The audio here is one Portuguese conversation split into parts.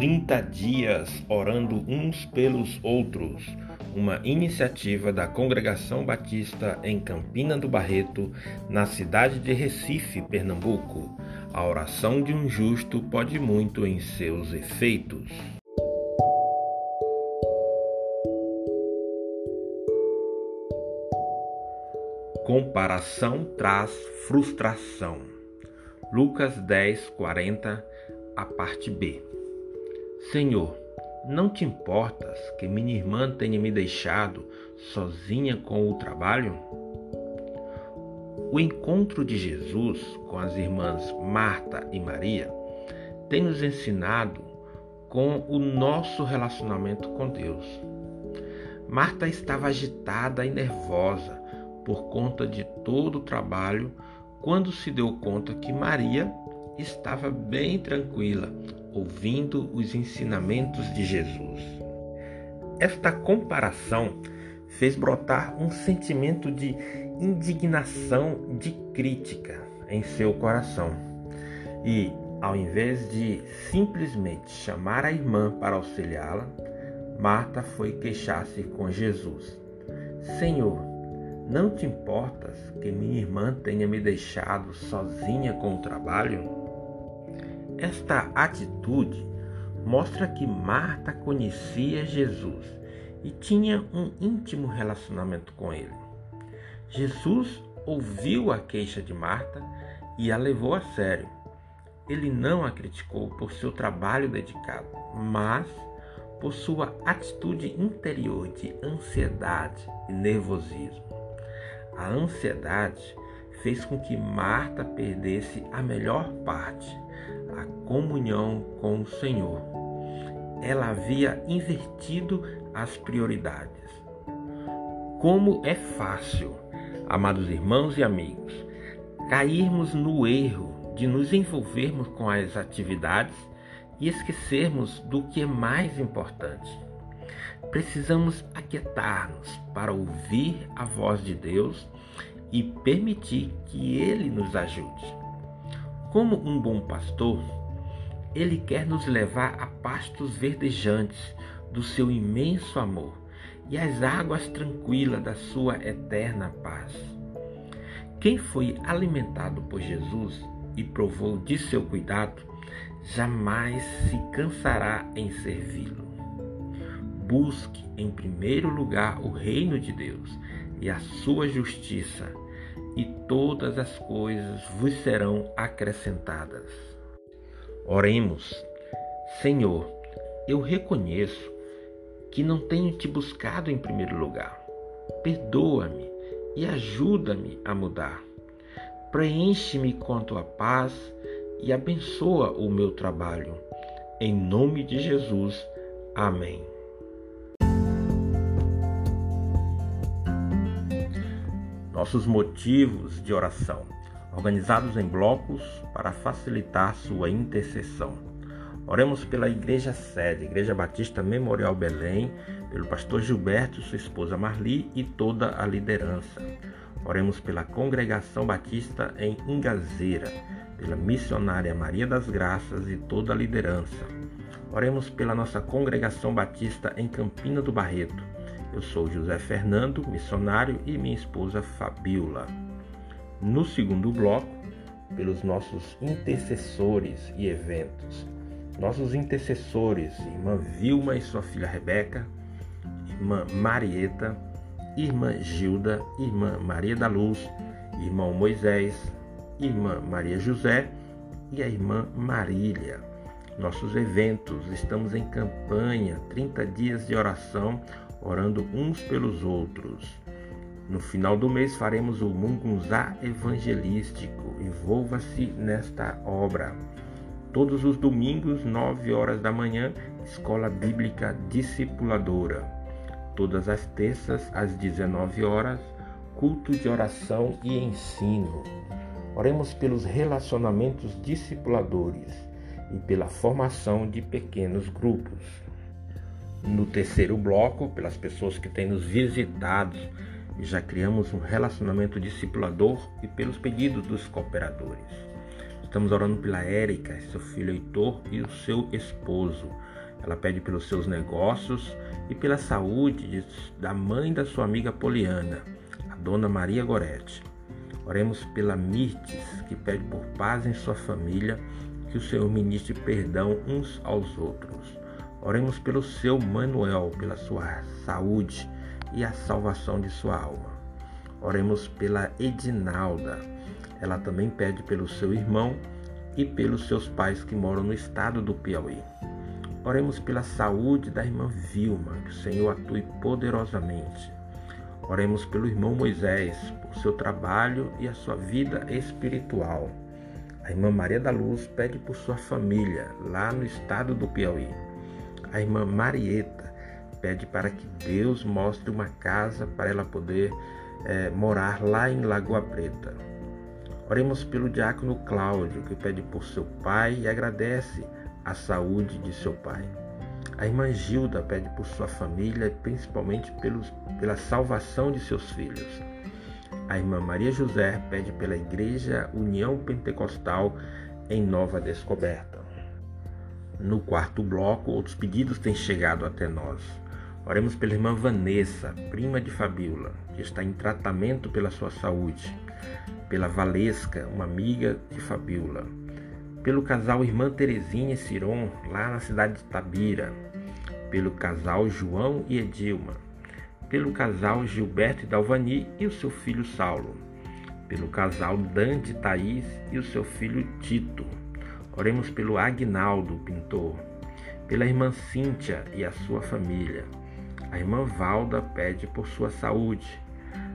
30 dias orando uns pelos outros, uma iniciativa da Congregação Batista em Campina do Barreto, na cidade de Recife, Pernambuco. A oração de um justo pode muito em seus efeitos. Comparação traz frustração. Lucas 10, 40, a parte B. Senhor, não te importas que minha irmã tenha me deixado sozinha com o trabalho? O encontro de Jesus com as irmãs Marta e Maria tem nos ensinado com o nosso relacionamento com Deus. Marta estava agitada e nervosa por conta de todo o trabalho quando se deu conta que Maria estava bem tranquila, ouvindo os ensinamentos de Jesus. Esta comparação fez brotar um sentimento de indignação, de crítica em seu coração. E, ao invés de simplesmente chamar a irmã para auxiliá-la, Marta foi queixar-se com Jesus: Senhor, não te importas que minha irmã tenha me deixado sozinha com o trabalho? Esta atitude mostra que Marta conhecia Jesus e tinha um íntimo relacionamento com ele. Jesus ouviu a queixa de Marta e a levou a sério. Ele não a criticou por seu trabalho dedicado, mas por sua atitude interior de ansiedade e nervosismo. A ansiedade fez com que Marta perdesse a melhor parte, a comunhão com o Senhor. Ela havia invertido as prioridades. Como é fácil, amados irmãos e amigos, cairmos no erro de nos envolvermos com as atividades e esquecermos do que é mais importante precisamos aquietar-nos para ouvir a voz de Deus e permitir que Ele nos ajude. Como um bom pastor, Ele quer nos levar a pastos verdejantes do seu imenso amor e às águas tranquilas da sua eterna paz. Quem foi alimentado por Jesus e provou de seu cuidado, jamais se cansará em servi-lo. Busque em primeiro lugar o reino de Deus e a sua justiça, e todas as coisas vos serão acrescentadas. Oremos. Senhor, eu reconheço que não tenho te buscado em primeiro lugar. Perdoa-me e ajuda-me a mudar. Preenche-me com a tua paz e abençoa o meu trabalho. Em nome de Jesus. Amém. nossos motivos de oração, organizados em blocos para facilitar sua intercessão. Oremos pela Igreja Sede, Igreja Batista Memorial Belém, pelo pastor Gilberto, sua esposa Marli e toda a liderança. Oremos pela Congregação Batista em Ingazeira, pela missionária Maria das Graças e toda a liderança. Oremos pela nossa Congregação Batista em Campina do Barreto eu sou José Fernando, missionário, e minha esposa Fabiola. No segundo bloco, pelos nossos intercessores e eventos. Nossos intercessores, irmã Vilma e sua filha Rebeca, irmã Marieta, irmã Gilda, irmã Maria da Luz, irmão Moisés, irmã Maria José e a irmã Marília. Nossos eventos, estamos em campanha, 30 dias de oração orando uns pelos outros. No final do mês faremos o Mungunzá Evangelístico. Envolva-se nesta obra. Todos os domingos, 9 horas da manhã, Escola Bíblica Discipuladora. Todas as terças, às 19 horas, culto de oração e ensino. Oremos pelos relacionamentos discipuladores e pela formação de pequenos grupos no terceiro bloco, pelas pessoas que têm nos visitado, já criamos um relacionamento discipulador e pelos pedidos dos cooperadores. Estamos orando pela Érica, seu filho Heitor e o seu esposo. Ela pede pelos seus negócios e pela saúde de, da mãe da sua amiga Poliana, a dona Maria Goretti. Oremos pela Mirtes, que pede por paz em sua família, que o Senhor ministre perdão uns aos outros. Oremos pelo seu Manuel, pela sua saúde e a salvação de sua alma. Oremos pela Edinalda. Ela também pede pelo seu irmão e pelos seus pais que moram no estado do Piauí. Oremos pela saúde da irmã Vilma, que o Senhor atue poderosamente. Oremos pelo irmão Moisés, por seu trabalho e a sua vida espiritual. A irmã Maria da Luz pede por sua família, lá no estado do Piauí. A irmã Marieta pede para que Deus mostre uma casa para ela poder é, morar lá em Lagoa Preta. Oremos pelo diácono Cláudio, que pede por seu pai e agradece a saúde de seu pai. A irmã Gilda pede por sua família, principalmente pelos, pela salvação de seus filhos. A irmã Maria José pede pela Igreja União Pentecostal em Nova Descoberta. No quarto bloco, outros pedidos têm chegado até nós. Oremos pela irmã Vanessa, prima de Fabiola, que está em tratamento pela sua saúde. Pela Valesca, uma amiga de Fabiola. Pelo casal Irmã Terezinha e Ciron, lá na cidade de Tabira pelo casal João e Edilma, pelo casal Gilberto e Dalvani e o seu filho Saulo, pelo casal Dante Thaís e o seu filho Tito. Oremos pelo Agnaldo, pintor, pela irmã Cíntia e a sua família. A irmã Valda pede por sua saúde.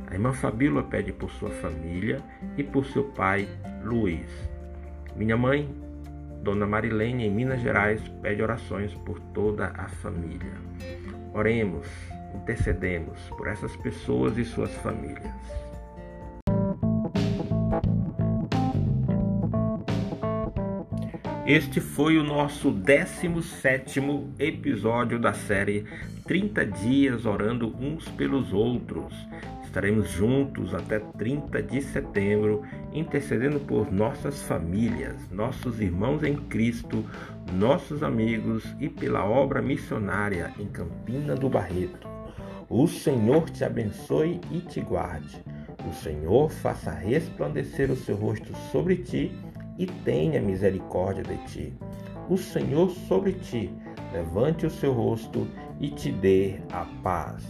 A irmã Fabíola pede por sua família e por seu pai Luiz. Minha mãe Dona Marilene, em Minas Gerais, pede orações por toda a família. Oremos, intercedemos por essas pessoas e suas famílias. Este foi o nosso 17 episódio da série 30 Dias Orando Uns pelos Outros. Estaremos juntos até 30 de setembro, intercedendo por nossas famílias, nossos irmãos em Cristo, nossos amigos e pela obra missionária em Campina do Barreto. O Senhor te abençoe e te guarde. O Senhor faça resplandecer o seu rosto sobre ti e tenha misericórdia de ti. O Senhor sobre ti levante o seu rosto e te dê a paz.